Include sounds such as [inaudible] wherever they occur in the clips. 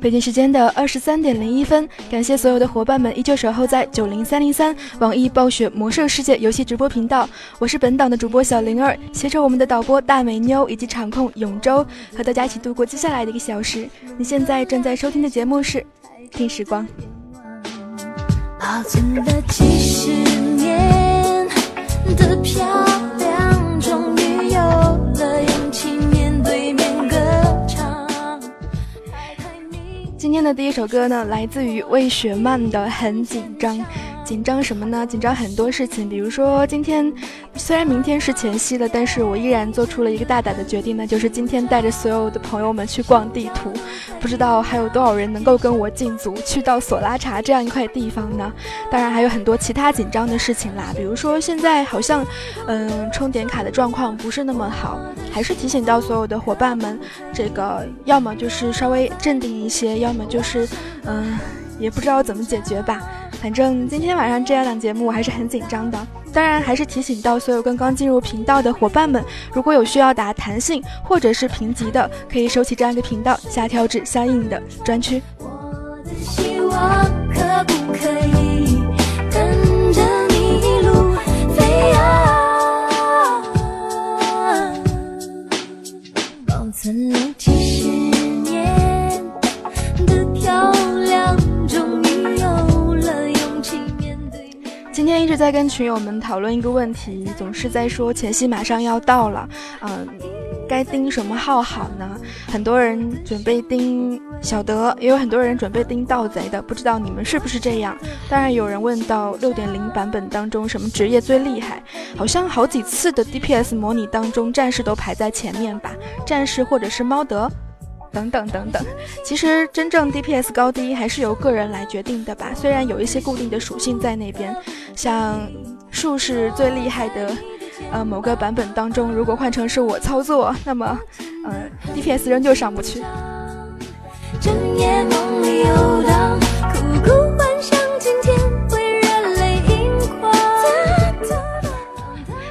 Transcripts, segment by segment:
北京时间的二十三点零一分，感谢所有的伙伴们依旧守候在九零三零三网易暴雪魔兽世界游戏直播频道。我是本档的主播小灵儿，携手我们的导播大美妞以及场控永州，和大家一起度过接下来的一个小时。你现在正在收听的节目是《听时光》。保存了几十年的漂今天的第一首歌呢，来自于魏雪漫的《很紧张》。紧张什么呢？紧张很多事情，比如说今天，虽然明天是前夕了，但是我依然做出了一个大胆的决定呢，就是今天带着所有的朋友们去逛地图。不知道还有多少人能够跟我进组去到索拉查这样一块地方呢？当然还有很多其他紧张的事情啦，比如说现在好像，嗯，充点卡的状况不是那么好，还是提醒到所有的伙伴们，这个要么就是稍微镇定一些，要么就是，嗯，也不知道怎么解决吧。反正今天晚上这样档节目我还是很紧张的，当然还是提醒到所有刚刚进入频道的伙伴们，如果有需要打弹性或者是评级的，可以收起这样一个频道，下跳至相应的专区。今今天一直在跟群友们讨论一个问题，总是在说前夕马上要到了，嗯，该盯什么号好呢？很多人准备盯小德，也有很多人准备盯盗贼的，不知道你们是不是这样？当然有人问到六点零版本当中什么职业最厉害，好像好几次的 DPS 模拟当中战士都排在前面吧，战士或者是猫德。等等等等，其实真正 DPS 高低还是由个人来决定的吧。虽然有一些固定的属性在那边，像术士最厉害的，呃，某个版本当中，如果换成是我操作，那么，呃，DPS 仍旧上不去。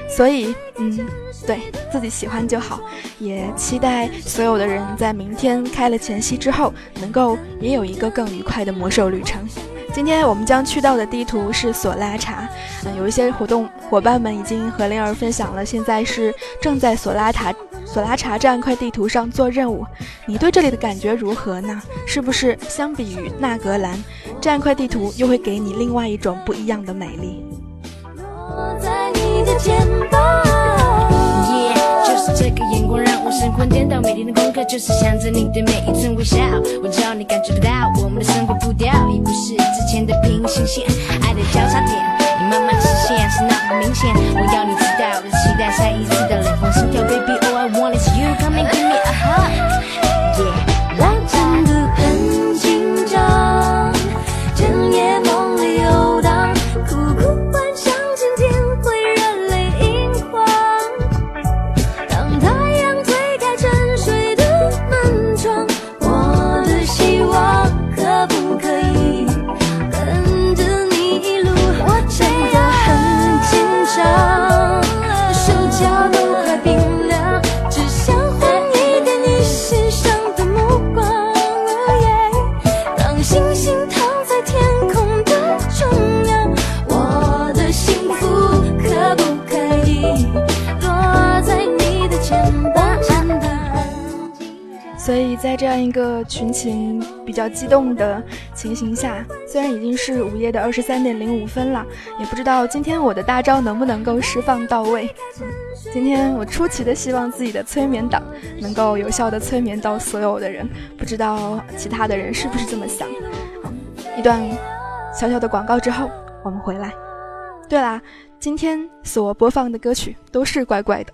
所以，嗯。对自己喜欢就好，也期待所有的人在明天开了前夕之后，能够也有一个更愉快的魔兽旅程。今天我们将去到的地图是索拉查，嗯，有一些活动伙伴们已经和灵儿分享了，现在是正在索拉塔索拉查这样一块地图上做任务。你对这里的感觉如何呢？是不是相比于纳格兰这样一块地图，又会给你另外一种不一样的美丽？落在你的肩膀。这个眼光让我神魂颠倒，每天的功课就是想着你的每一寸微笑。我知道你感觉不到，我们的生活步调已不是之前的平行线，爱的交叉点你慢慢实现，是那么明显。我要你知道的。所以在这样一个群情比较激动的情形下，虽然已经是午夜的二十三点零五分了，也不知道今天我的大招能不能够释放到位。今天我出奇的希望自己的催眠党能够有效的催眠到所有的人，不知道其他的人是不是这么想。一段小小的广告之后，我们回来。对啦，今天所播放的歌曲都是怪怪的。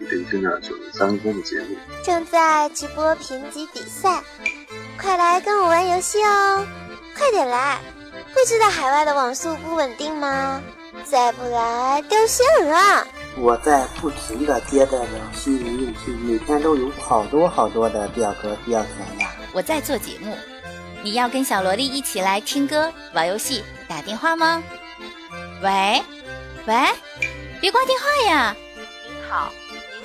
一边听着九十三零三的节目，正在直播评级比赛，快来跟我玩游戏哦！快点来！会知道海外的网速不稳定吗？再不来掉线了！我在不停的接待着新人用户，每天都有好多好多的表格需要填呀。我在做节目，你要跟小萝莉一起来听歌、玩游戏、打电话吗？喂，喂，别挂电话呀！好，您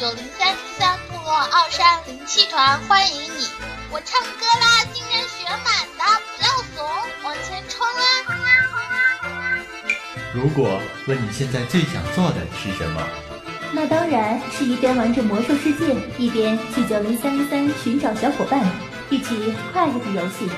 九零三零三部落奥山灵气团，欢迎你！我唱歌啦，今天学满的，不要怂，往前冲啊！如果问你现在最想做的是什么？那当然是一边玩着魔兽世界，一边去九零三零三寻找小伙伴，一起快乐的游戏。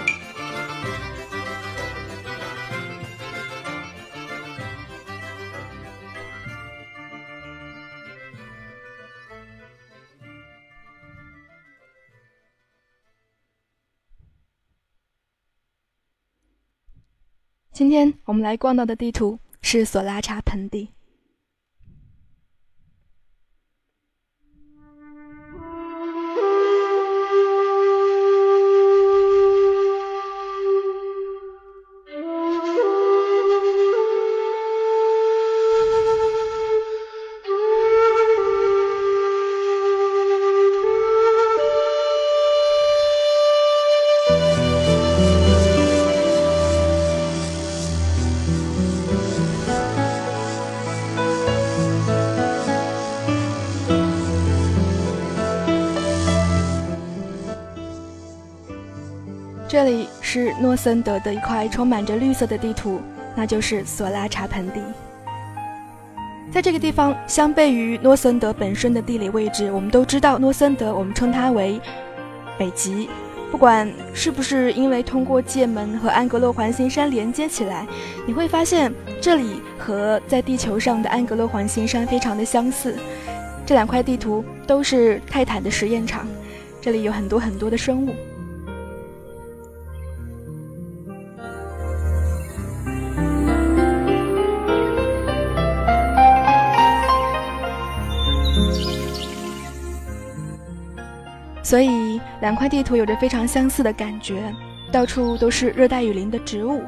今天我们来逛到的地图是索拉查盆地。这里是诺森德的一块充满着绿色的地图，那就是索拉查盆地。在这个地方，相悖于诺森德本身的地理位置，我们都知道诺森德，我们称它为北极。不管是不是因为通过界门和安格洛环形山连接起来，你会发现这里和在地球上的安格洛环形山非常的相似。这两块地图都是泰坦的实验场，这里有很多很多的生物。所以，两块地图有着非常相似的感觉，到处都是热带雨林的植物、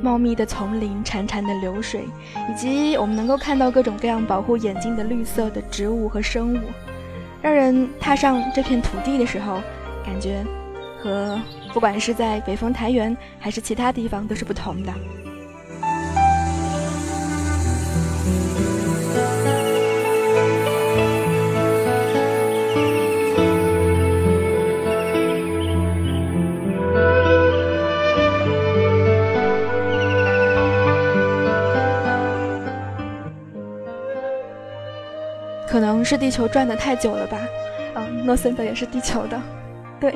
茂密的丛林、潺潺的流水，以及我们能够看到各种各样保护眼睛的绿色的植物和生物，让人踏上这片土地的时候，感觉和不管是在北风台原还是其他地方都是不同的。能是地球转的太久了吧。嗯，诺森德也是地球的，对。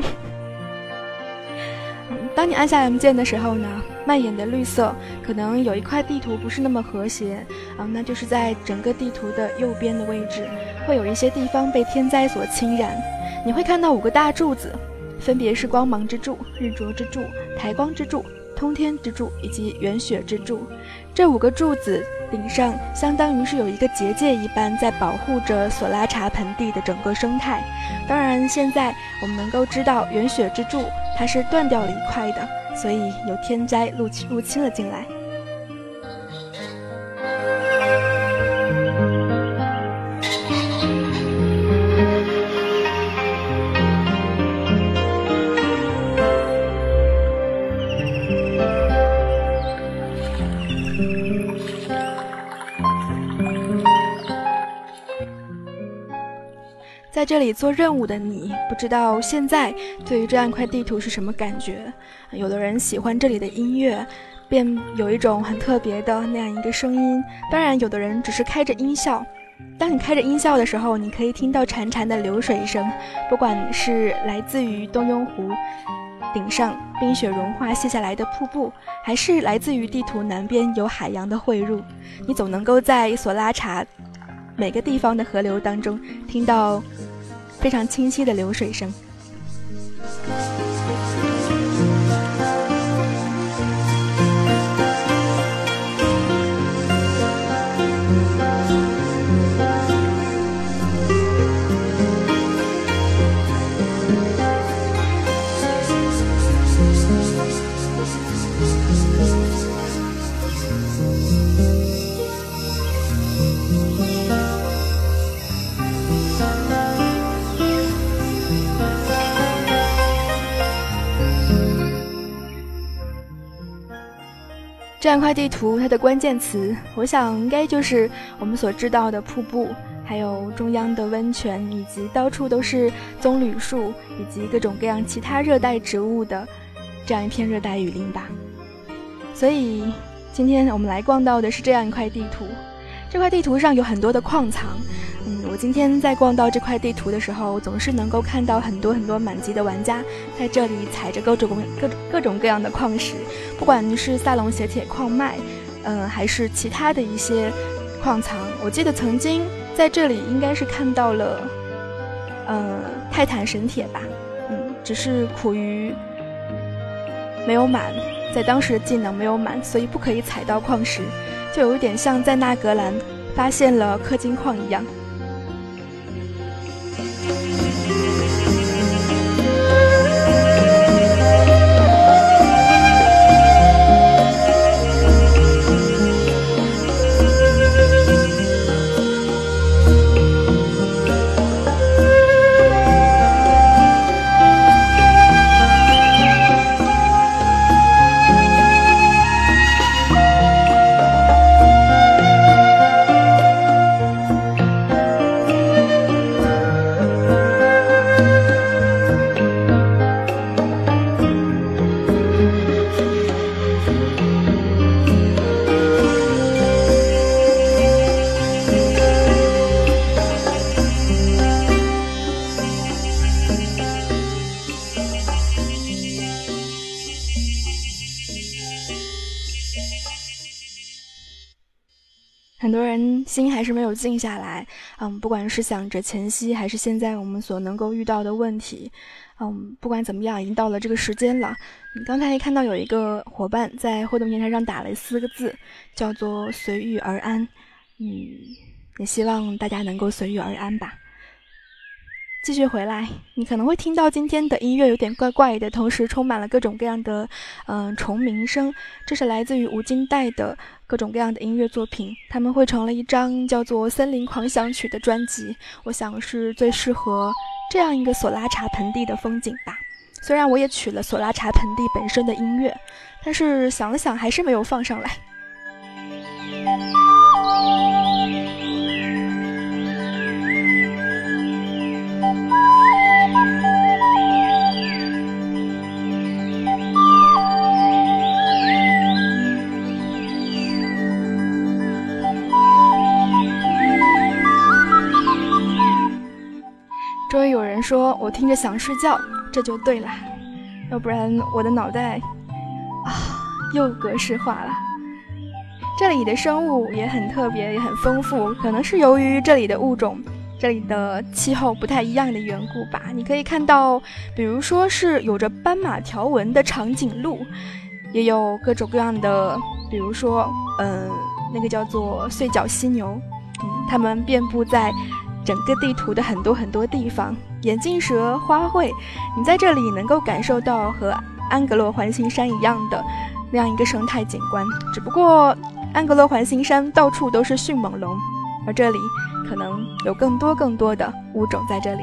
当你按下 M 键的时候呢，蔓延的绿色可能有一块地图不是那么和谐啊，那就是在整个地图的右边的位置，会有一些地方被天灾所侵染。你会看到五个大柱子，分别是光芒之柱、日灼之柱、台光之柱、通天之柱以及元雪之柱。这五个柱子顶上相当于是有一个结界一般，在保护着索拉查盆地的整个生态。当然，现在我们能够知道元雪之柱。它是断掉了一块的，所以有天灾入侵入侵了进来。在这里做任务的你，不知道现在对于这样一块地图是什么感觉？有的人喜欢这里的音乐，便有一种很特别的那样一个声音。当然，有的人只是开着音效。当你开着音效的时候，你可以听到潺潺的流水声，不管是来自于东庸湖顶上冰雪融化卸下来的瀑布，还是来自于地图南边有海洋的汇入，你总能够在索拉查每个地方的河流当中听到。非常清晰的流水声。这样一块地图，它的关键词，我想应该就是我们所知道的瀑布，还有中央的温泉，以及到处都是棕榈树，以及各种各样其他热带植物的这样一片热带雨林吧。所以，今天我们来逛到的是这样一块地图。这块地图上有很多的矿藏。我今天在逛到这块地图的时候，总是能够看到很多很多满级的玩家在这里采着各种各各种各样的矿石，不管是萨隆斜铁矿脉，嗯，还是其他的一些矿藏。我记得曾经在这里应该是看到了，呃，泰坦神铁吧，嗯，只是苦于没有满，在当时的技能没有满，所以不可以踩到矿石，就有一点像在纳格兰发现了氪金矿一样。静下来，嗯，不管是想着前夕，还是现在我们所能够遇到的问题，嗯，不管怎么样，已经到了这个时间了。你刚才看到有一个伙伴在互动平台上打了四个字，叫做“随遇而安”，嗯，也希望大家能够随遇而安吧。继续回来，你可能会听到今天的音乐有点怪怪的，同时充满了各种各样的嗯虫鸣声。这是来自于吴金代的各种各样的音乐作品，他们汇成了一张叫做《森林狂想曲》的专辑。我想是最适合这样一个索拉查盆地的风景吧。虽然我也取了索拉查盆地本身的音乐，但是想了想还是没有放上来。终于有人说我听着想睡觉，这就对了，要不然我的脑袋啊又格式化了。这里的生物也很特别，也很丰富，可能是由于这里的物种、这里的气候不太一样的缘故吧。你可以看到，比如说是有着斑马条纹的长颈鹿，也有各种各样的，比如说，嗯，那个叫做碎角犀牛，嗯，它们遍布在整个地图的很多很多地方。眼镜蛇、花卉，你在这里能够感受到和安格洛环形山一样的那样一个生态景观，只不过。安格洛环形山到处都是迅猛龙，而这里可能有更多更多的物种在这里。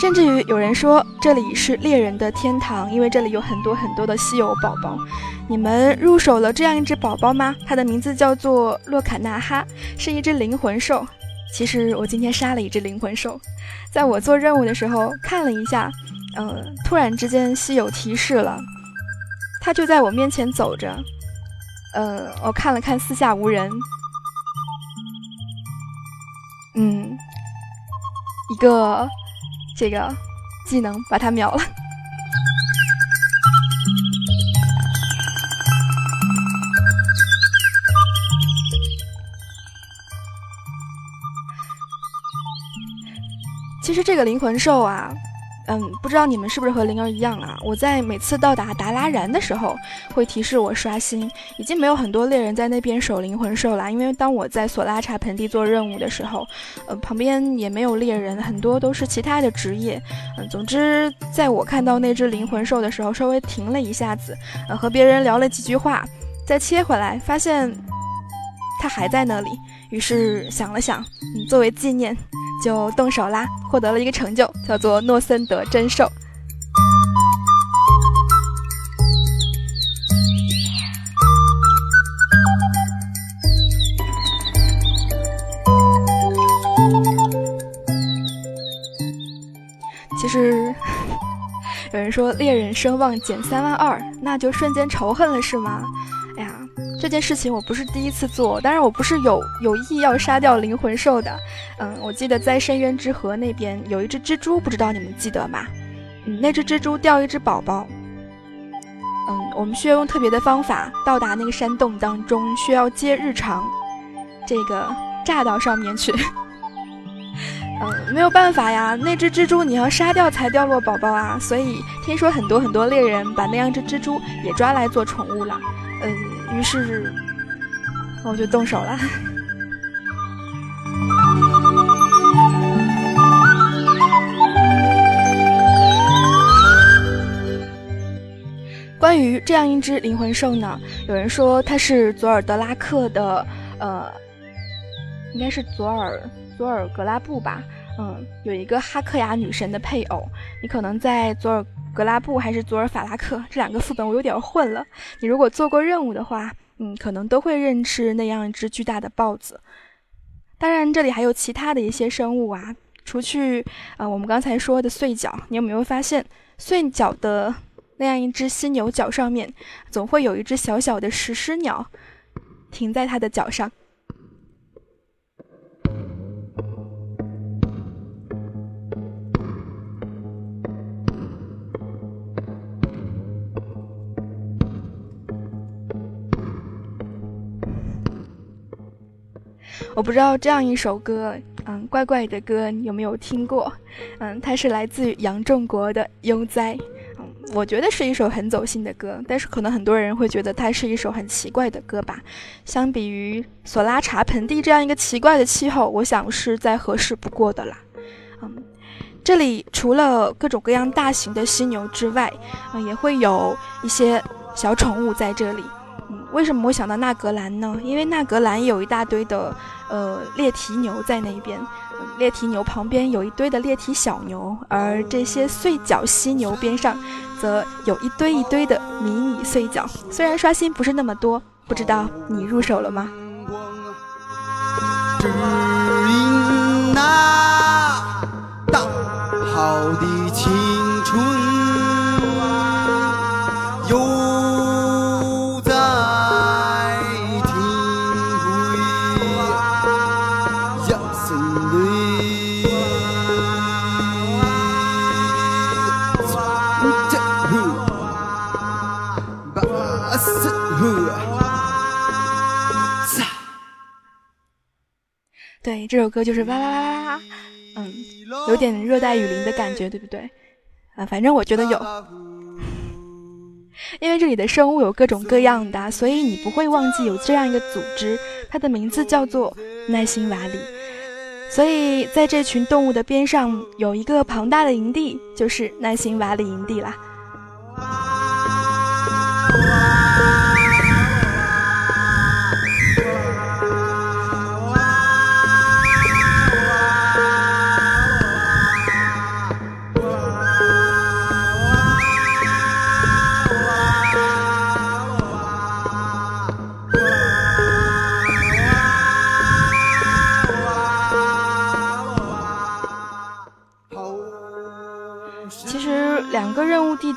甚至于有人说这里是猎人的天堂，因为这里有很多很多的稀有宝宝。你们入手了这样一只宝宝吗？它的名字叫做洛卡纳哈，是一只灵魂兽。其实我今天杀了一只灵魂兽，在我做任务的时候看了一下。嗯，突然之间，稀有提示了，它就在我面前走着。呃，我看了看，四下无人。嗯，一个这个技能把他秒了。其实这个灵魂兽啊。嗯，不知道你们是不是和灵儿一样啊？我在每次到达达拉然的时候，会提示我刷新。已经没有很多猎人在那边守灵魂兽了，因为当我在索拉查盆地做任务的时候，呃，旁边也没有猎人，很多都是其他的职业。嗯，总之，在我看到那只灵魂兽的时候，稍微停了一下子，呃，和别人聊了几句话，再切回来，发现它还在那里。于是想了想，嗯，作为纪念。就动手啦，获得了一个成就，叫做诺森德真兽。其实 [laughs] 有人说猎人声望减三万二，那就瞬间仇恨了是吗？这件事情我不是第一次做，当然我不是有有意要杀掉灵魂兽的。嗯，我记得在深渊之河那边有一只蜘蛛，不知道你们记得吗？嗯，那只蜘蛛掉一只宝宝。嗯，我们需要用特别的方法到达那个山洞当中，需要接日常这个炸到上面去。[laughs] 嗯，没有办法呀，那只蜘蛛你要杀掉才掉落宝宝啊，所以听说很多很多猎人把那样只蜘蛛也抓来做宠物了。嗯。于是，我就动手了。[laughs] 关于这样一只灵魂兽呢，有人说它是佐尔德拉克的，呃，应该是佐尔佐尔格拉布吧，嗯，有一个哈克雅女神的配偶。你可能在佐尔。格拉布还是佐尔法拉克这两个副本我有点混了。你如果做过任务的话，嗯，可能都会认识那样一只巨大的豹子。当然，这里还有其他的一些生物啊，除去啊我们刚才说的碎角，你有没有发现碎角的那样一只犀牛角上面，总会有一只小小的石狮鸟停在它的脚上？我不知道这样一首歌，嗯，怪怪的歌，你有没有听过？嗯，它是来自于杨仲国的《悠哉》。嗯，我觉得是一首很走心的歌，但是可能很多人会觉得它是一首很奇怪的歌吧。相比于索拉查盆地这样一个奇怪的气候，我想是再合适不过的啦。嗯，这里除了各种各样大型的犀牛之外，嗯，也会有一些小宠物在这里。为什么会想到纳格兰呢？因为纳格兰有一大堆的呃猎蹄牛在那边，猎蹄牛旁边有一堆的猎蹄小牛，而这些碎角犀牛边上则有一堆一堆的迷你碎角。虽然刷新不是那么多，不知道你入手了吗？这首歌就是哇哇哇哇哇，嗯，有点热带雨林的感觉，对不对？啊，反正我觉得有，[laughs] 因为这里的生物有各种各样的，所以你不会忘记有这样一个组织，它的名字叫做耐心瓦里。所以在这群动物的边上有一个庞大的营地，就是耐心瓦里营地啦。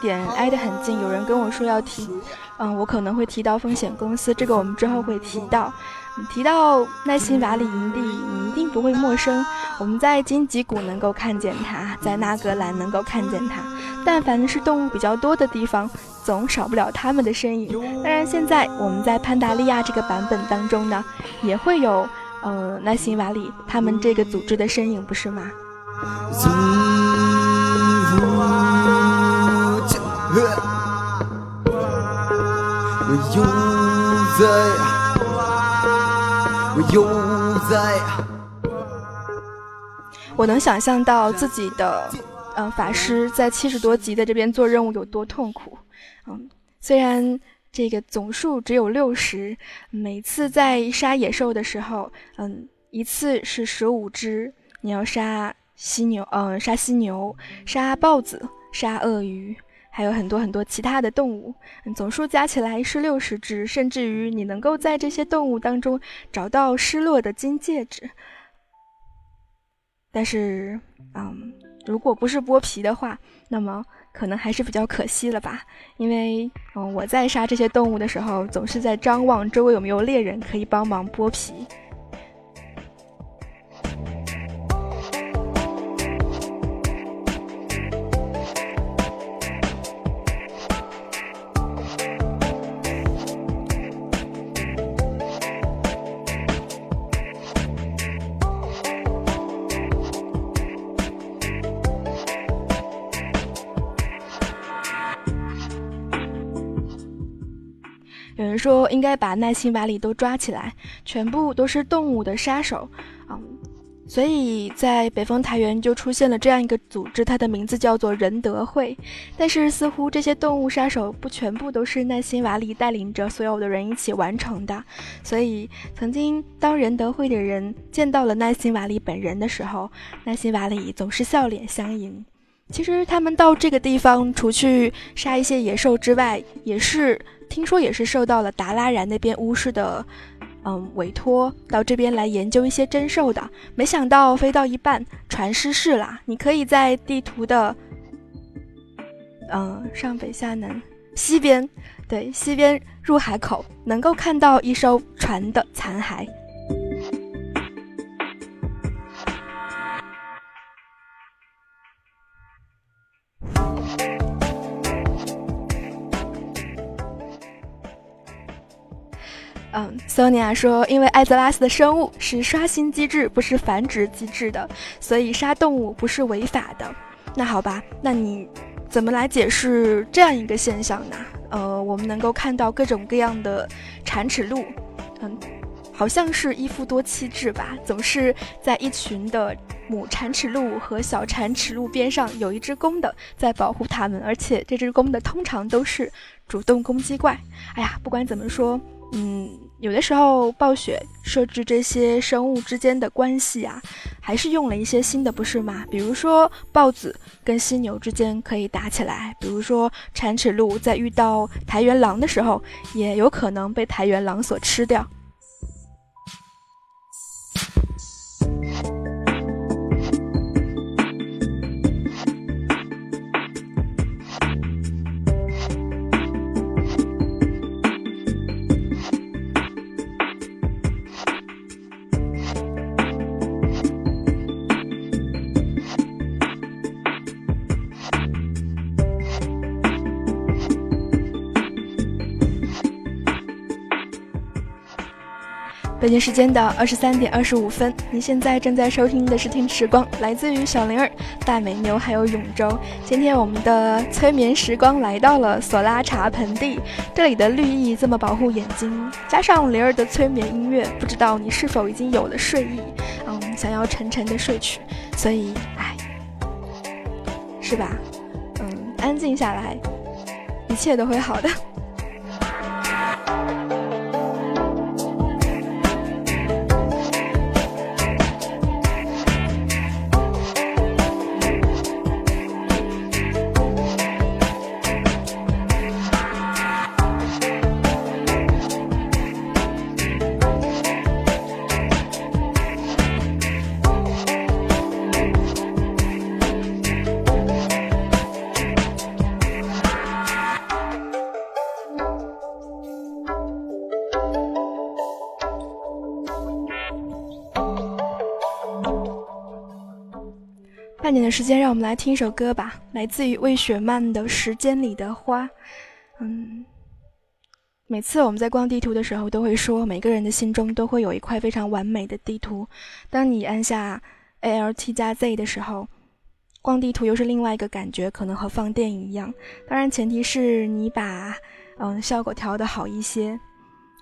点挨得很近，有人跟我说要提，嗯，我可能会提到风险公司，这个我们之后会提到。提到耐心瓦里营地，你一定不会陌生。我们在荆棘谷能够看见它，在纳格兰能够看见它。但凡是动物比较多的地方，总少不了它们的身影。当然，现在我们在潘达利亚这个版本当中呢，也会有，呃，耐心瓦里他们这个组织的身影，不是吗？我又在，我又在。我能想象到自己的，嗯，法师在七十多级的这边做任务有多痛苦。嗯，虽然这个总数只有六十，每次在杀野兽的时候，嗯，一次是十五只，你要杀犀牛，嗯，杀犀牛，杀豹子，杀鳄鱼。还有很多很多其他的动物，总数加起来是六十只，甚至于你能够在这些动物当中找到失落的金戒指。但是，嗯，如果不是剥皮的话，那么可能还是比较可惜了吧？因为，嗯，我在杀这些动物的时候，总是在张望周围有没有猎人可以帮忙剥皮。说应该把耐心瓦里都抓起来，全部都是动物的杀手，嗯，所以在北风台原就出现了这样一个组织，它的名字叫做仁德会。但是似乎这些动物杀手不全部都是耐心瓦里带领着所有的人一起完成的，所以曾经当仁德会的人见到了耐心瓦里本人的时候，耐心瓦里总是笑脸相迎。其实他们到这个地方，除去杀一些野兽之外，也是。听说也是受到了达拉然那边巫师的，嗯委托到这边来研究一些真兽的。没想到飞到一半船失事啦。你可以在地图的，嗯上北下南西边，对西边入海口能够看到一艘船的残骸。嗯，索尼娅说，因为艾泽拉斯的生物是刷新机制，不是繁殖机制的，所以杀动物不是违法的。那好吧，那你怎么来解释这样一个现象呢？呃，我们能够看到各种各样的铲齿鹿，嗯，好像是一夫多妻制吧，总是在一群的母铲齿鹿和小铲齿鹿边上有一只公的在保护它们，而且这只公的通常都是主动攻击怪。哎呀，不管怎么说。嗯，有的时候暴雪设置这些生物之间的关系啊，还是用了一些新的，不是吗？比如说豹子跟犀牛之间可以打起来，比如说铲齿鹿在遇到台原狼的时候，也有可能被台原狼所吃掉。北京时间的二十三点二十五分，你现在正在收听的是《听时光》，来自于小灵儿、大美妞还有永州。今天我们的催眠时光来到了索拉茶盆地，这里的绿意这么保护眼睛，加上灵儿的催眠音乐，不知道你是否已经有了睡意？嗯，想要沉沉的睡去，所以，哎，是吧？嗯，安静下来，一切都会好的。点的时间，让我们来听一首歌吧，来自于魏雪漫的《时间里的花》。嗯，每次我们在逛地图的时候，都会说，每个人的心中都会有一块非常完美的地图。当你按下 A L T 加 Z 的时候，逛地图又是另外一个感觉，可能和放电影一样。当然，前提是你把嗯效果调的好一些。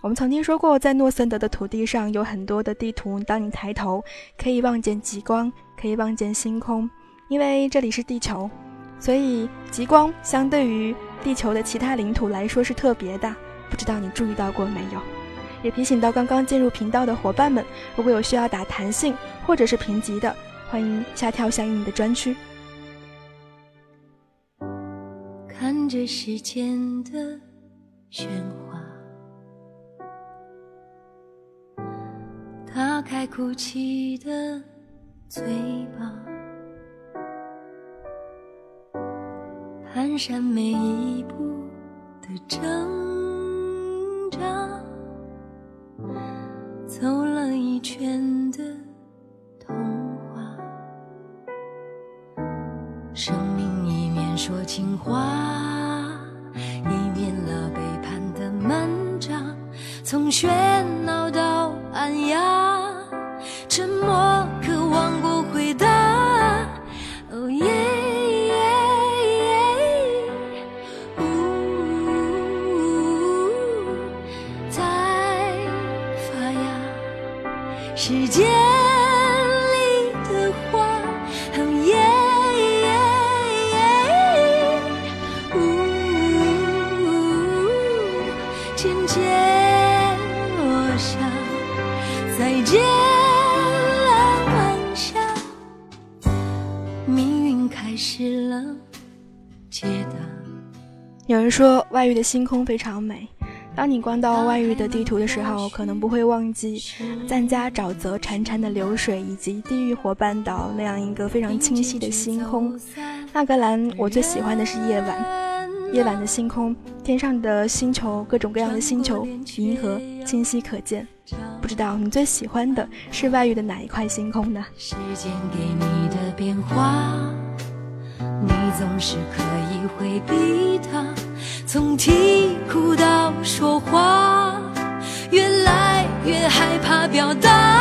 我们曾经说过，在诺森德的土地上有很多的地图，当你抬头，可以望见极光。可以望见星空，因为这里是地球，所以极光相对于地球的其他领土来说是特别的。不知道你注意到过没有？也提醒到刚刚进入频道的伙伴们，如果有需要打弹性或者是评级的，欢迎下跳相应的专区。看着时间的喧哗，打开哭泣的。嘴巴，蹒跚每一步的挣扎，走了一圈域的星空非常美。当你逛到外域的地图的时候，可能不会忘记赞加沼泽潺潺的流水，以及地狱火半岛那样一个非常清晰的星空。纳格兰，我最喜欢的是夜晚，夜晚的星空，天上的星球，各种各样的星球、银河清晰可见。不知道你最喜欢的是外域的哪一块星空呢？时间给你的变化，你总是可以回避它。从啼哭到说话，越来越害怕表达。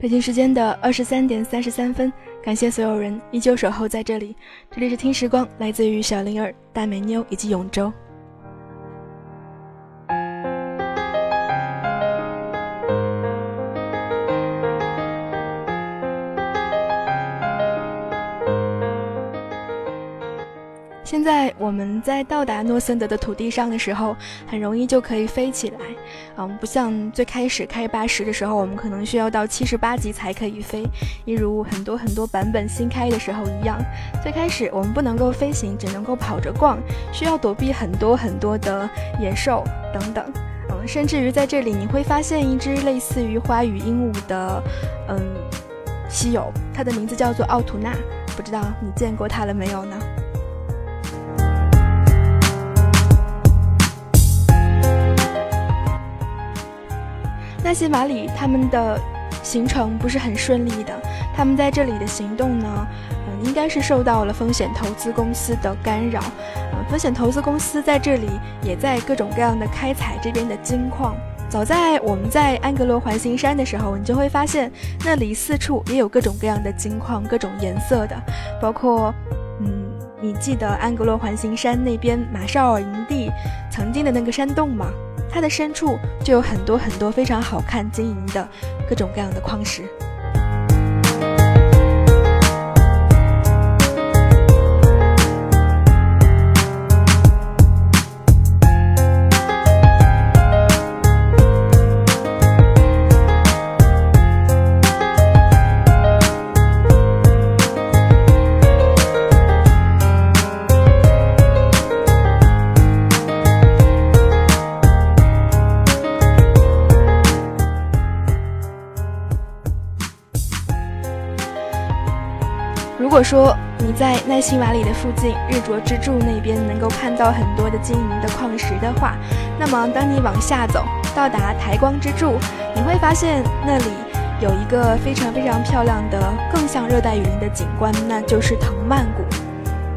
北京时间的二十三点三十三分，感谢所有人依旧守候在这里。这里是听时光，来自于小灵儿、大美妞以及永州。我们在到达诺森德的土地上的时候，很容易就可以飞起来。嗯，不像最开始开八十的时候，我们可能需要到七十八级才可以飞，一如很多很多版本新开的时候一样。最开始我们不能够飞行，只能够跑着逛，需要躲避很多很多的野兽等等。嗯，甚至于在这里你会发现一只类似于花语鹦鹉的，嗯，稀有，它的名字叫做奥图纳，不知道你见过它了没有呢？那些马里他们的行程不是很顺利的，他们在这里的行动呢，嗯，应该是受到了风险投资公司的干扰。嗯，风险投资公司在这里也在各种各样的开采这边的金矿。早在我们在安格罗环形山的时候，你就会发现那里四处也有各种各样的金矿，各种颜色的，包括，嗯，你记得安格罗环形山那边马绍尔营地曾经的那个山洞吗？它的深处就有很多很多非常好看、晶莹的各种各样的矿石。如果说你在奈辛瓦里的附近日卓之柱那边能够看到很多的晶莹的矿石的话，那么当你往下走，到达台光之柱，你会发现那里有一个非常非常漂亮的、更像热带雨林的景观，那就是藤蔓谷。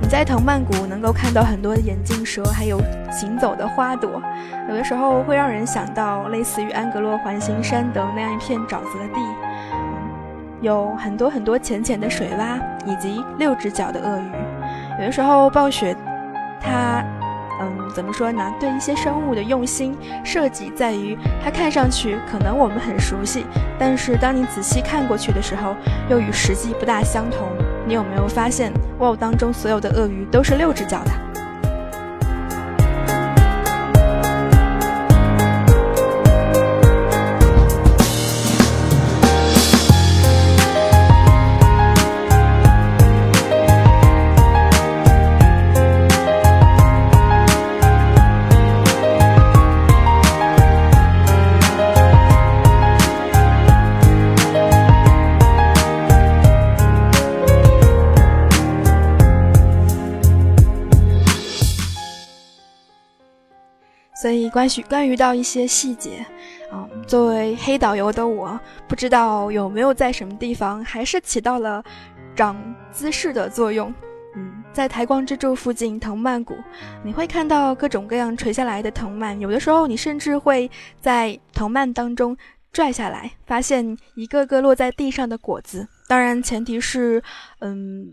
你在藤蔓谷能够看到很多的眼镜蛇，还有行走的花朵，有的时候会让人想到类似于安格洛环形山的那样一片沼泽地。有很多很多浅浅的水洼，以及六只脚的鳄鱼。有的时候，暴雪它，嗯，怎么说呢？对一些生物的用心设计在于，它看上去可能我们很熟悉，但是当你仔细看过去的时候，又与实际不大相同。你有没有发现，WoW 当中所有的鳄鱼都是六只脚的？关于关于到一些细节，啊，作为黑导游的我，不知道有没有在什么地方还是起到了长姿势的作用。嗯，在台光之柱附近藤蔓谷，你会看到各种各样垂下来的藤蔓，有的时候你甚至会在藤蔓当中拽下来，发现一个个落在地上的果子。当然，前提是，嗯，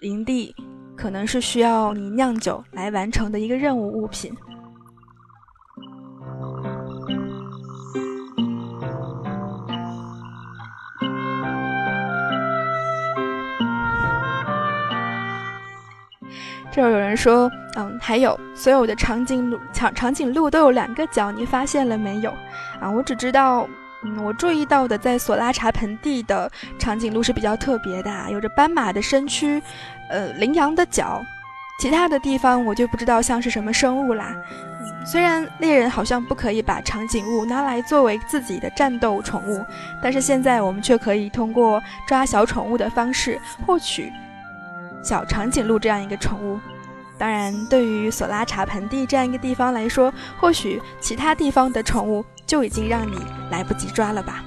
营地可能是需要你酿酒来完成的一个任务物品。这儿有人说，嗯，还有所有的长颈鹿长长颈鹿都有两个脚，你发现了没有？啊，我只知道，嗯，我注意到的在索拉查盆地的长颈鹿是比较特别的，有着斑马的身躯，呃，羚羊的脚，其他的地方我就不知道像是什么生物啦。虽然猎人好像不可以把长颈鹿拿来作为自己的战斗宠物，但是现在我们却可以通过抓小宠物的方式获取。小长颈鹿这样一个宠物，当然，对于索拉查盆地这样一个地方来说，或许其他地方的宠物就已经让你来不及抓了吧。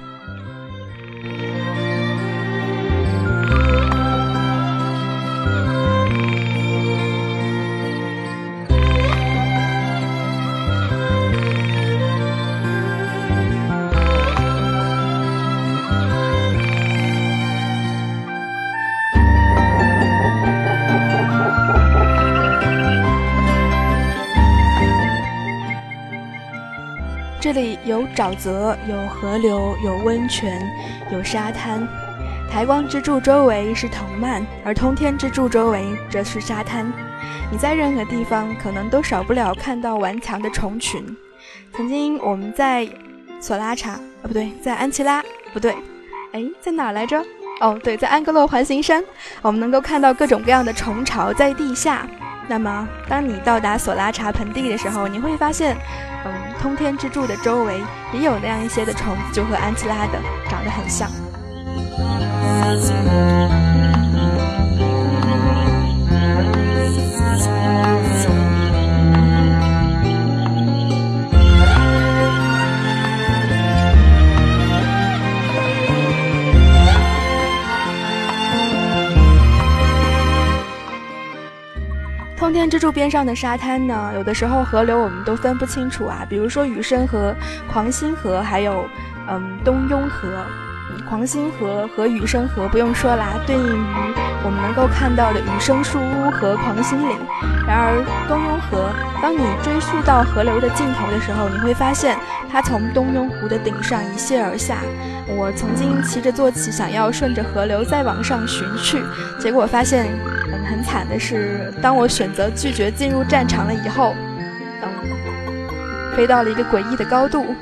这里有沼泽，有河流，有温泉，有沙滩。台光之柱周围是藤蔓，而通天之柱周围则是沙滩。你在任何地方可能都少不了看到顽强的虫群。曾经我们在索拉查，啊不对，在安琪拉，不对，哎，在哪来着？哦，对，在安格洛环形山，我们能够看到各种各样的虫巢在地下。那么，当你到达索拉查盆地的时候，你会发现。通天之柱的周围也有那样一些的虫子，就和安琪拉的长得很像。通天之柱边上的沙滩呢，有的时候河流我们都分不清楚啊，比如说雨生河、狂星河，还有嗯东庸河。狂星河和雨生河不用说啦，对应于我们能够看到的雨生树屋和狂星岭。然而东庸河，当你追溯到河流的尽头的时候，你会发现它从东庸湖的顶上一泻而下。我曾经骑着坐骑，想要顺着河流再往上寻去，结果发现。很惨的是，当我选择拒绝进入战场了以后，嗯，飞到了一个诡异的高度，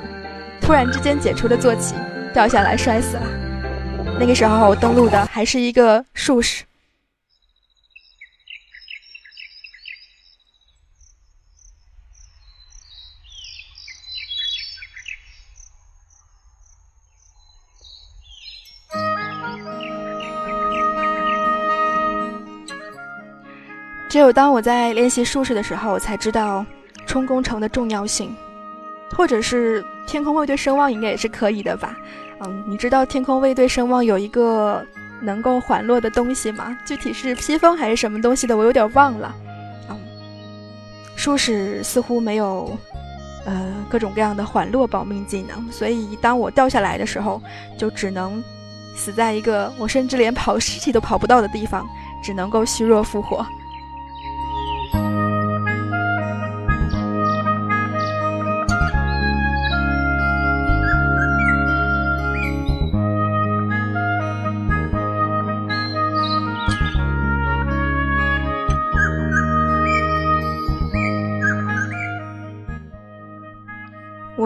突然之间解除了坐骑，掉下来摔死了。那个时候我登陆的还是一个术士。只有当我在练习术士的时候，我才知道冲攻城的重要性，或者是天空卫队声望应该也是可以的吧？嗯，你知道天空卫队声望有一个能够缓落的东西吗？具体是披风还是什么东西的，我有点忘了。嗯，术士似乎没有呃各种各样的缓落保命技能，所以当我掉下来的时候，就只能死在一个我甚至连跑 [laughs] 尸体都跑不到的地方，只能够虚弱复活。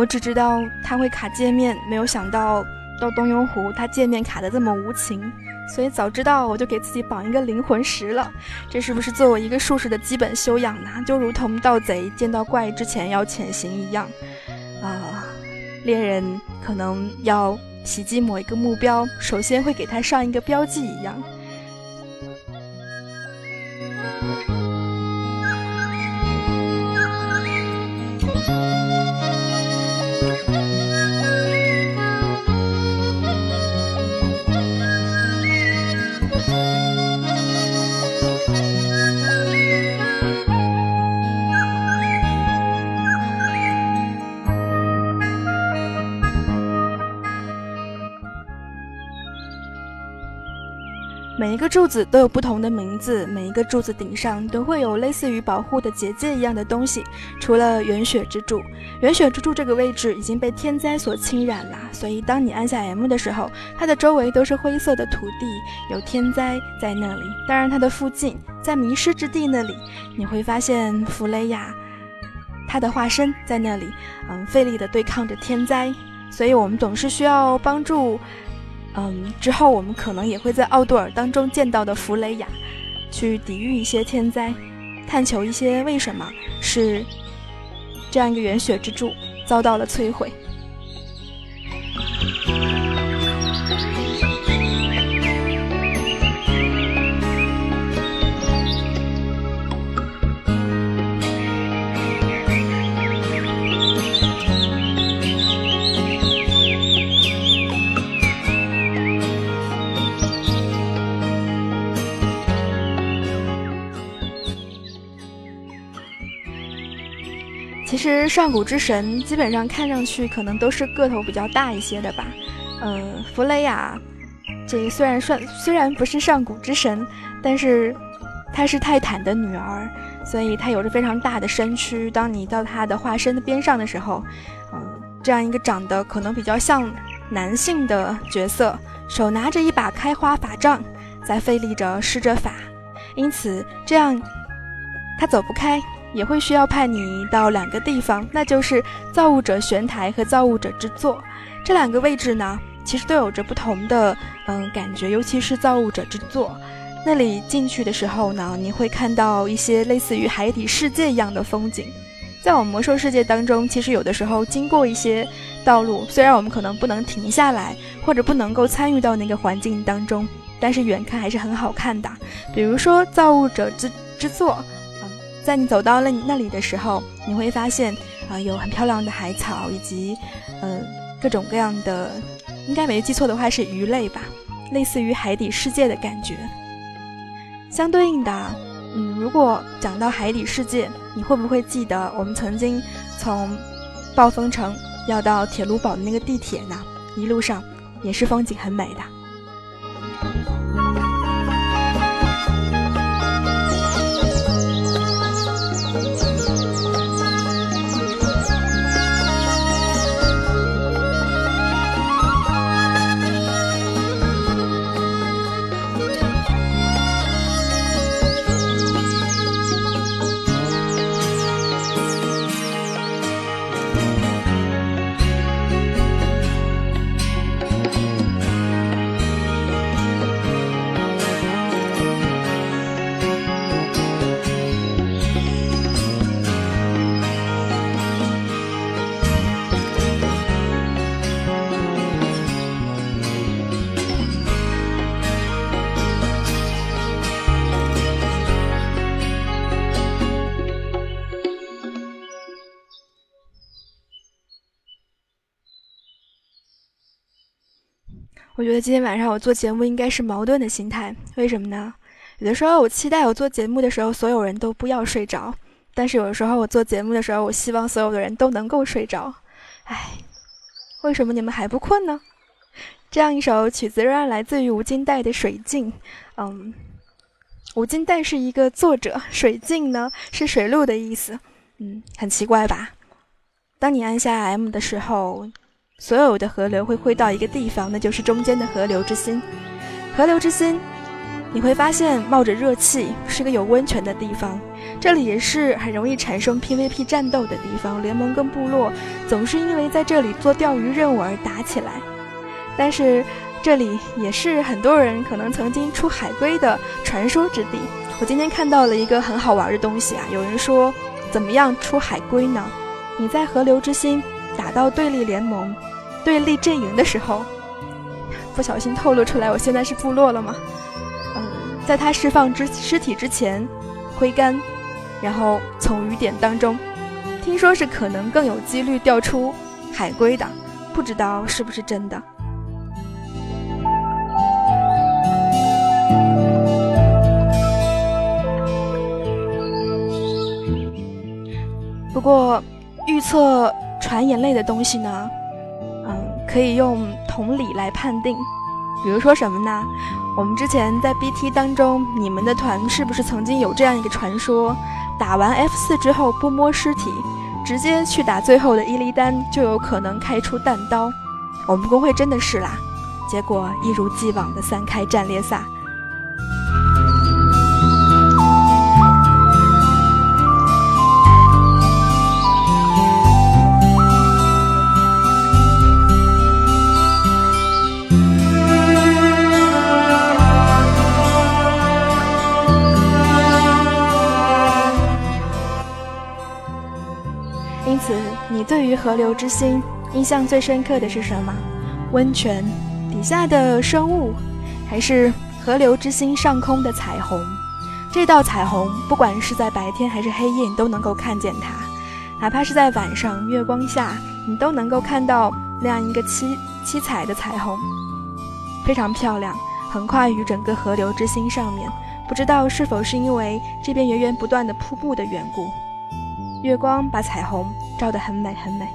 只知道它会卡界面，没有想到到东庸湖它界面卡的这么无情，所以早知道我就给自己绑一个灵魂石了。这是不是作为一个术士的基本修养呢？就如同盗贼见到怪之前要潜行一样，啊，猎人可能要袭击某一个目标，首先会给他上一个标记一样。一个柱子都有不同的名字，每一个柱子顶上都会有类似于保护的结界一样的东西。除了圆雪之柱，圆雪之柱这个位置已经被天灾所侵染了，所以当你按下 M 的时候，它的周围都是灰色的土地，有天灾在那里。当然，它的附近在迷失之地那里，你会发现弗雷亚，他的化身在那里，嗯，费力的对抗着天灾。所以我们总是需要帮助。嗯，之后我们可能也会在奥杜尔当中见到的弗雷雅，去抵御一些天灾，探求一些为什么是这样一个元血之柱遭到了摧毁。其实上古之神基本上看上去可能都是个头比较大一些的吧。嗯，弗雷亚，这虽然算虽然不是上古之神，但是她是泰坦的女儿，所以她有着非常大的身躯。当你到她的化身的边上的时候，嗯，这样一个长得可能比较像男性的角色，手拿着一把开花法杖，在费力着施着法，因此这样他走不开。也会需要派你到两个地方，那就是造物者玄台和造物者之座。这两个位置呢，其实都有着不同的嗯感觉，尤其是造物者之座那里进去的时候呢，你会看到一些类似于海底世界一样的风景。在我们魔兽世界当中，其实有的时候经过一些道路，虽然我们可能不能停下来，或者不能够参与到那个环境当中，但是远看还是很好看的。比如说造物者之之座。在你走到那那里的时候，你会发现啊，有很漂亮的海草，以及呃各种各样的，应该没记错的话是鱼类吧，类似于海底世界的感觉。相对应的，嗯，如果讲到海底世界，你会不会记得我们曾经从暴风城要到铁路堡的那个地铁呢？一路上也是风景很美的。觉得今天晚上我做节目应该是矛盾的心态，为什么呢？有的时候我期待我做节目的时候所有人都不要睡着，但是有的时候我做节目的时候，我希望所有的人都能够睡着。唉，为什么你们还不困呢？这样一首曲子仍然来自于吴金岱的《水镜》。嗯，吴金岱是一个作者，水镜呢是水路的意思。嗯，很奇怪吧？当你按下 M 的时候，所有的河流会汇到一个地方，那就是中间的河流之心。河流之心，你会发现冒着热气，是个有温泉的地方。这里也是很容易产生 PVP 战斗的地方，联盟跟部落总是因为在这里做钓鱼任务而打起来。但是这里也是很多人可能曾经出海龟的传说之地。我今天看到了一个很好玩的东西啊，有人说怎么样出海龟呢？你在河流之心打到对立联盟、对立阵营的时候，不小心透露出来，我现在是部落了吗？嗯，在他释放之尸体之前，挥杆。然后从雨点当中，听说是可能更有几率掉出海龟的，不知道是不是真的。不过预测传言类的东西呢，嗯，可以用同理来判定。比如说什么呢？我们之前在 BT 当中，你们的团是不是曾经有这样一个传说？打完 F 四之后不摸尸体，直接去打最后的伊利丹，就有可能开出弹刀。我们公会真的是啦，结果一如既往的三开战列萨。你对于河流之心印象最深刻的是什么？温泉底下的生物，还是河流之心上空的彩虹？这道彩虹，不管是在白天还是黑夜，你都能够看见它；哪怕是在晚上月光下，你都能够看到那样一个七七彩的彩虹，非常漂亮，横跨于整个河流之心上面。不知道是否是因为这边源源不断的瀑布的缘故，月光把彩虹。照得很美，很美。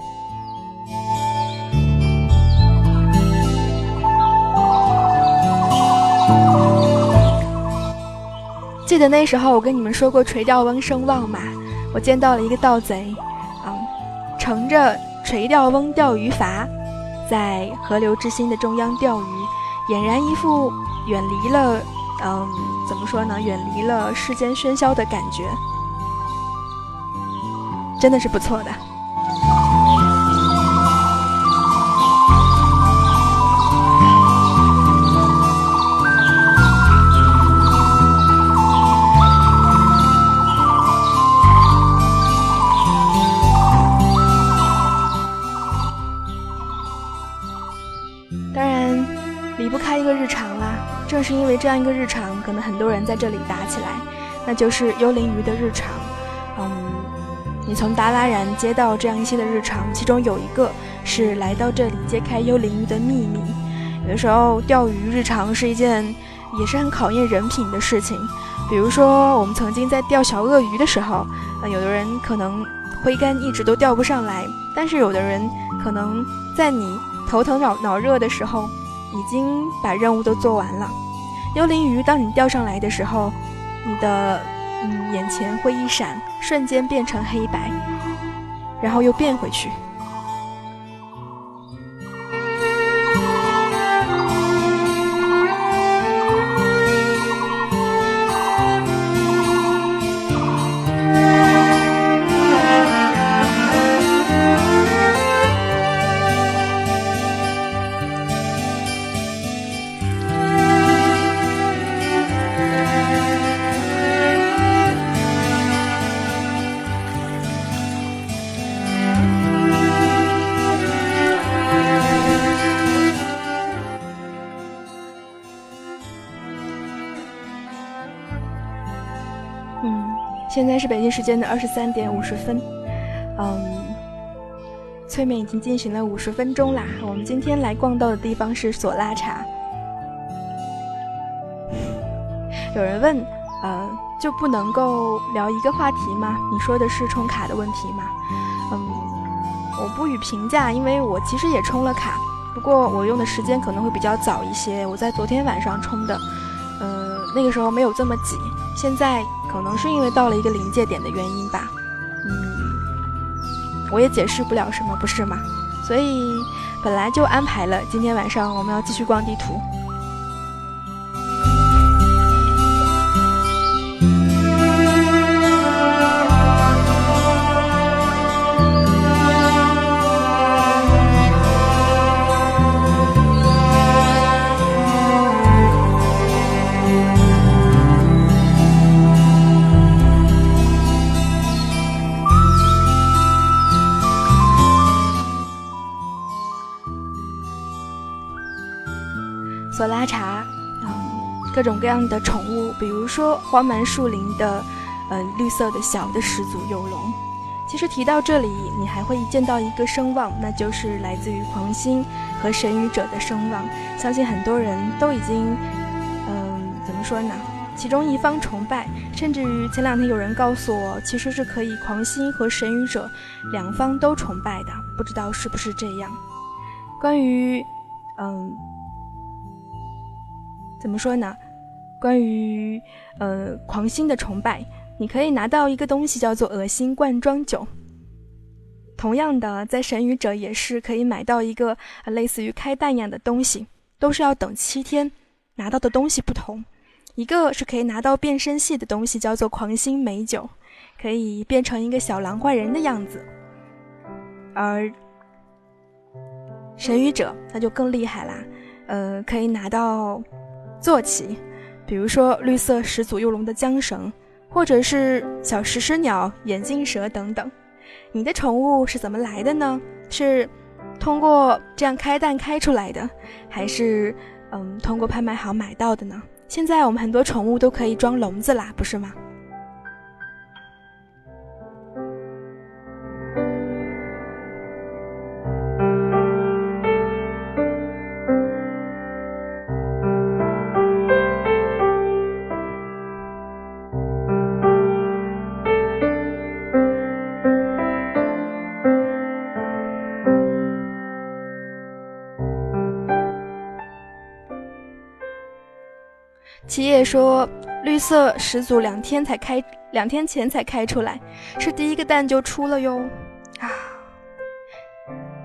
记得那时候我跟你们说过垂钓翁声望嘛？我见到了一个盗贼，啊，乘着垂钓翁钓鱼筏，在河流之心的中央钓鱼，俨然一副远离了，嗯，怎么说呢？远离了世间喧嚣的感觉，真的是不错的。当然，离不开一个日常啦。正是因为这样一个日常，可能很多人在这里打起来，那就是幽灵鱼的日常。你从达拉然接到这样一些的日常，其中有一个是来到这里揭开幽灵鱼的秘密。有的时候钓鱼日常是一件也是很考验人品的事情。比如说我们曾经在钓小鳄鱼的时候，啊，有的人可能挥杆一直都钓不上来，但是有的人可能在你头疼脑脑热的时候，已经把任务都做完了。幽灵鱼当你钓上来的时候，你的。嗯，眼前会一闪，瞬间变成黑白，然后又变回去。现在是北京时间的二十三点五十分，嗯，催眠已经进行了五十分钟啦。我们今天来逛到的地方是索拉茶。[laughs] 有人问，呃，就不能够聊一个话题吗？你说的是充卡的问题吗？嗯，我不予评价，因为我其实也充了卡，不过我用的时间可能会比较早一些，我在昨天晚上充的，呃，那个时候没有这么挤。现在可能是因为到了一个临界点的原因吧，嗯，我也解释不了什么，不是吗？所以本来就安排了今天晚上我们要继续逛地图。索拉茶，嗯，各种各样的宠物，比如说荒蛮树林的，呃，绿色的小的始祖幼龙。其实提到这里，你还会见到一个声望，那就是来自于狂星和神语者的声望。相信很多人都已经，嗯，怎么说呢？其中一方崇拜，甚至于前两天有人告诉我，其实是可以狂星和神语者两方都崇拜的，不知道是不是这样？关于，嗯。怎么说呢？关于呃狂星的崇拜，你可以拿到一个东西叫做恶心罐装酒。同样的，在神语者也是可以买到一个类似于开弹一样的东西，都是要等七天。拿到的东西不同，一个是可以拿到变身系的东西，叫做狂星美酒，可以变成一个小狼怪人的样子。而神语者那就更厉害啦，呃，可以拿到。坐骑，比如说绿色始祖幼龙的缰绳，或者是小食尸鸟、眼镜蛇等等。你的宠物是怎么来的呢？是通过这样开蛋开出来的，还是嗯通过拍卖行买到的呢？现在我们很多宠物都可以装笼子啦，不是吗？七叶说：“绿色始祖两天才开，两天前才开出来，是第一个蛋就出了哟。啊，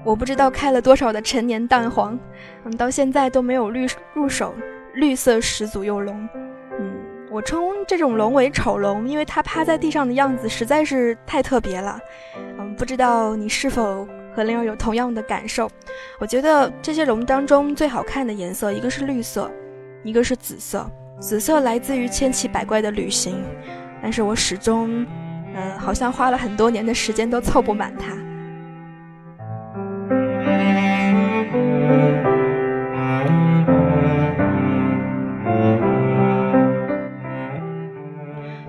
我不知道开了多少的陈年蛋黄，嗯，到现在都没有绿入手绿色始祖幼龙。嗯，我称这种龙为丑龙，因为它趴在地上的样子实在是太特别了。嗯，不知道你是否和灵儿有同样的感受？我觉得这些龙当中最好看的颜色，一个是绿色，一个是紫色。”紫色来自于千奇百怪的旅行，但是我始终，嗯，好像花了很多年的时间都凑不满它。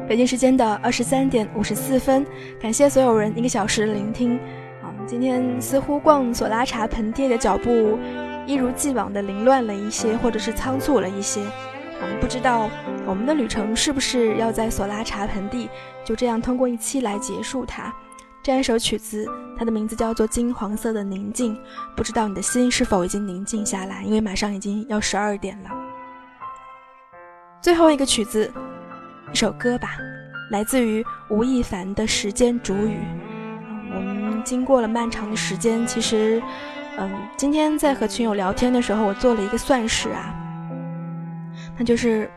北京时间的二十三点五十四分，感谢所有人一个小时的聆听。啊，今天似乎逛索拉茶盆地的脚步一如既往的凌乱了一些，或者是仓促了一些。我们不知道我们的旅程是不是要在索拉茶盆地就这样通过一期来结束它。这样一首曲子，它的名字叫做《金黄色的宁静》。不知道你的心是否已经宁静下来？因为马上已经要十二点了。最后一个曲子，一首歌吧，来自于吴亦凡的《时间煮雨》。我们经过了漫长的时间，其实，嗯，今天在和群友聊天的时候，我做了一个算式啊。那就是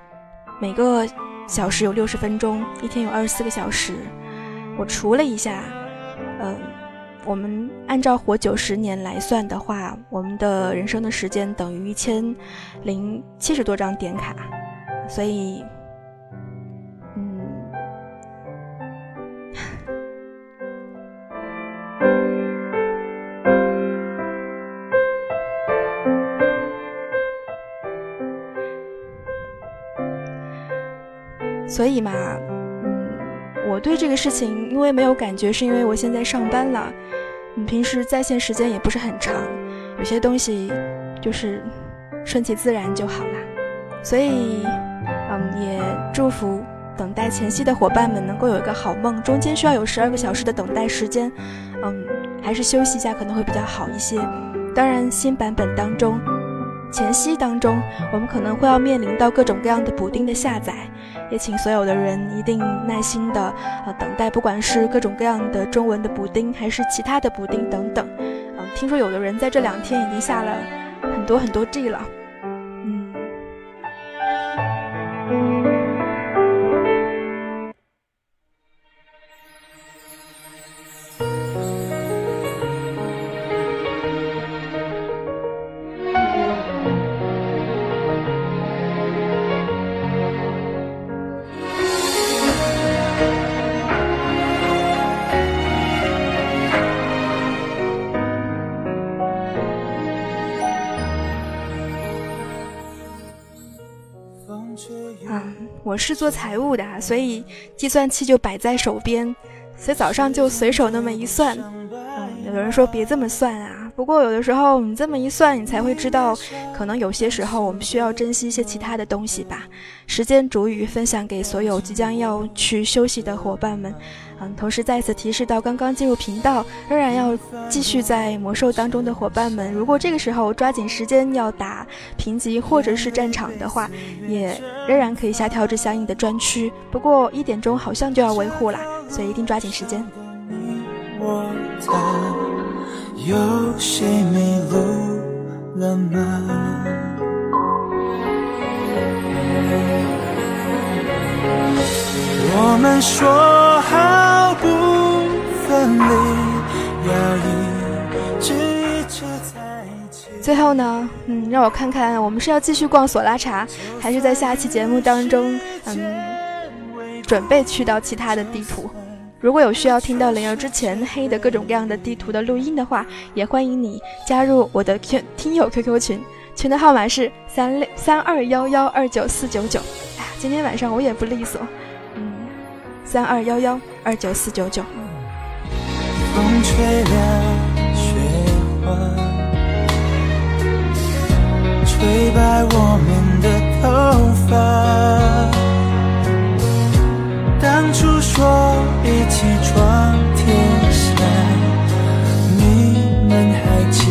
每个小时有六十分钟，一天有二十四个小时。我除了一下，嗯，我们按照活九十年来算的话，我们的人生的时间等于一千零七十多张点卡，所以。所以嘛，嗯，我对这个事情因为没有感觉，是因为我现在上班了，嗯，平时在线时间也不是很长，有些东西就是顺其自然就好了。所以，嗯，也祝福等待前夕的伙伴们能够有一个好梦。中间需要有十二个小时的等待时间，嗯，还是休息一下可能会比较好一些。当然，新版本当中，前夕当中，我们可能会要面临到各种各样的补丁的下载，也请所有的人一定耐心的呃等待，不管是各种各样的中文的补丁，还是其他的补丁等等。嗯，听说有的人在这两天已经下了很多很多 G 了。是做财务的，所以计算器就摆在手边，所以早上就随手那么一算。嗯，有人说别这么算啊，不过有的时候你这么一算，你才会知道，可能有些时候我们需要珍惜一些其他的东西吧。时间煮雨，分享给所有即将要去休息的伙伴们。嗯，同时再次提示到刚刚进入频道，仍然要继续在魔兽当中的伙伴们，如果这个时候抓紧时间要打评级或者是战场的话，也仍然可以下调至相应的专区。不过一点钟好像就要维护啦，所以一定抓紧时间。我们说好不分离，要一直一直在一起。最后呢，嗯，让我看看，我们是要继续逛索拉茶，还是在下期节目当中，嗯，准备去到其他的地图？如果有需要听到灵儿之前黑的各种各样的地图的录音的话，也欢迎你加入我的 Q 听友 QQ 群，群的号码是三六三二幺幺二九四九九。哎呀，今天晚上我也不利索。嗯三二幺幺二九四九九。风吹凉雪花，吹白我们的头发。当初说一起闯天下，你们还记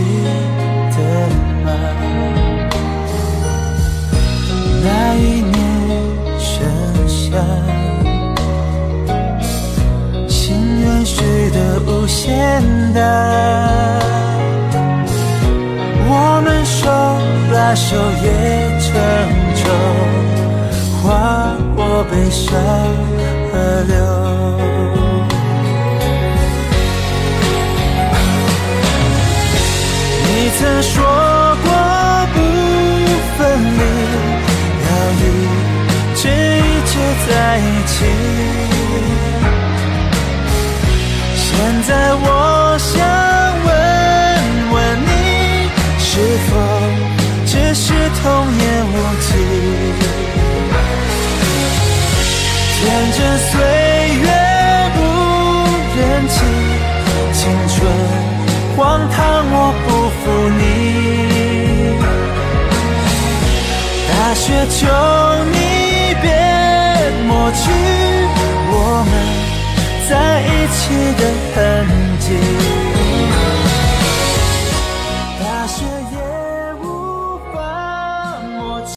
得吗？那一年盛夏。心愿许的无限大，我们手拉手也成舟，划过悲伤流。你曾说过不分离，要一直一直在一起。现在我这岁月不忍心，青春荒唐我不负你。大雪求你别抹去我们。在一起的痕迹。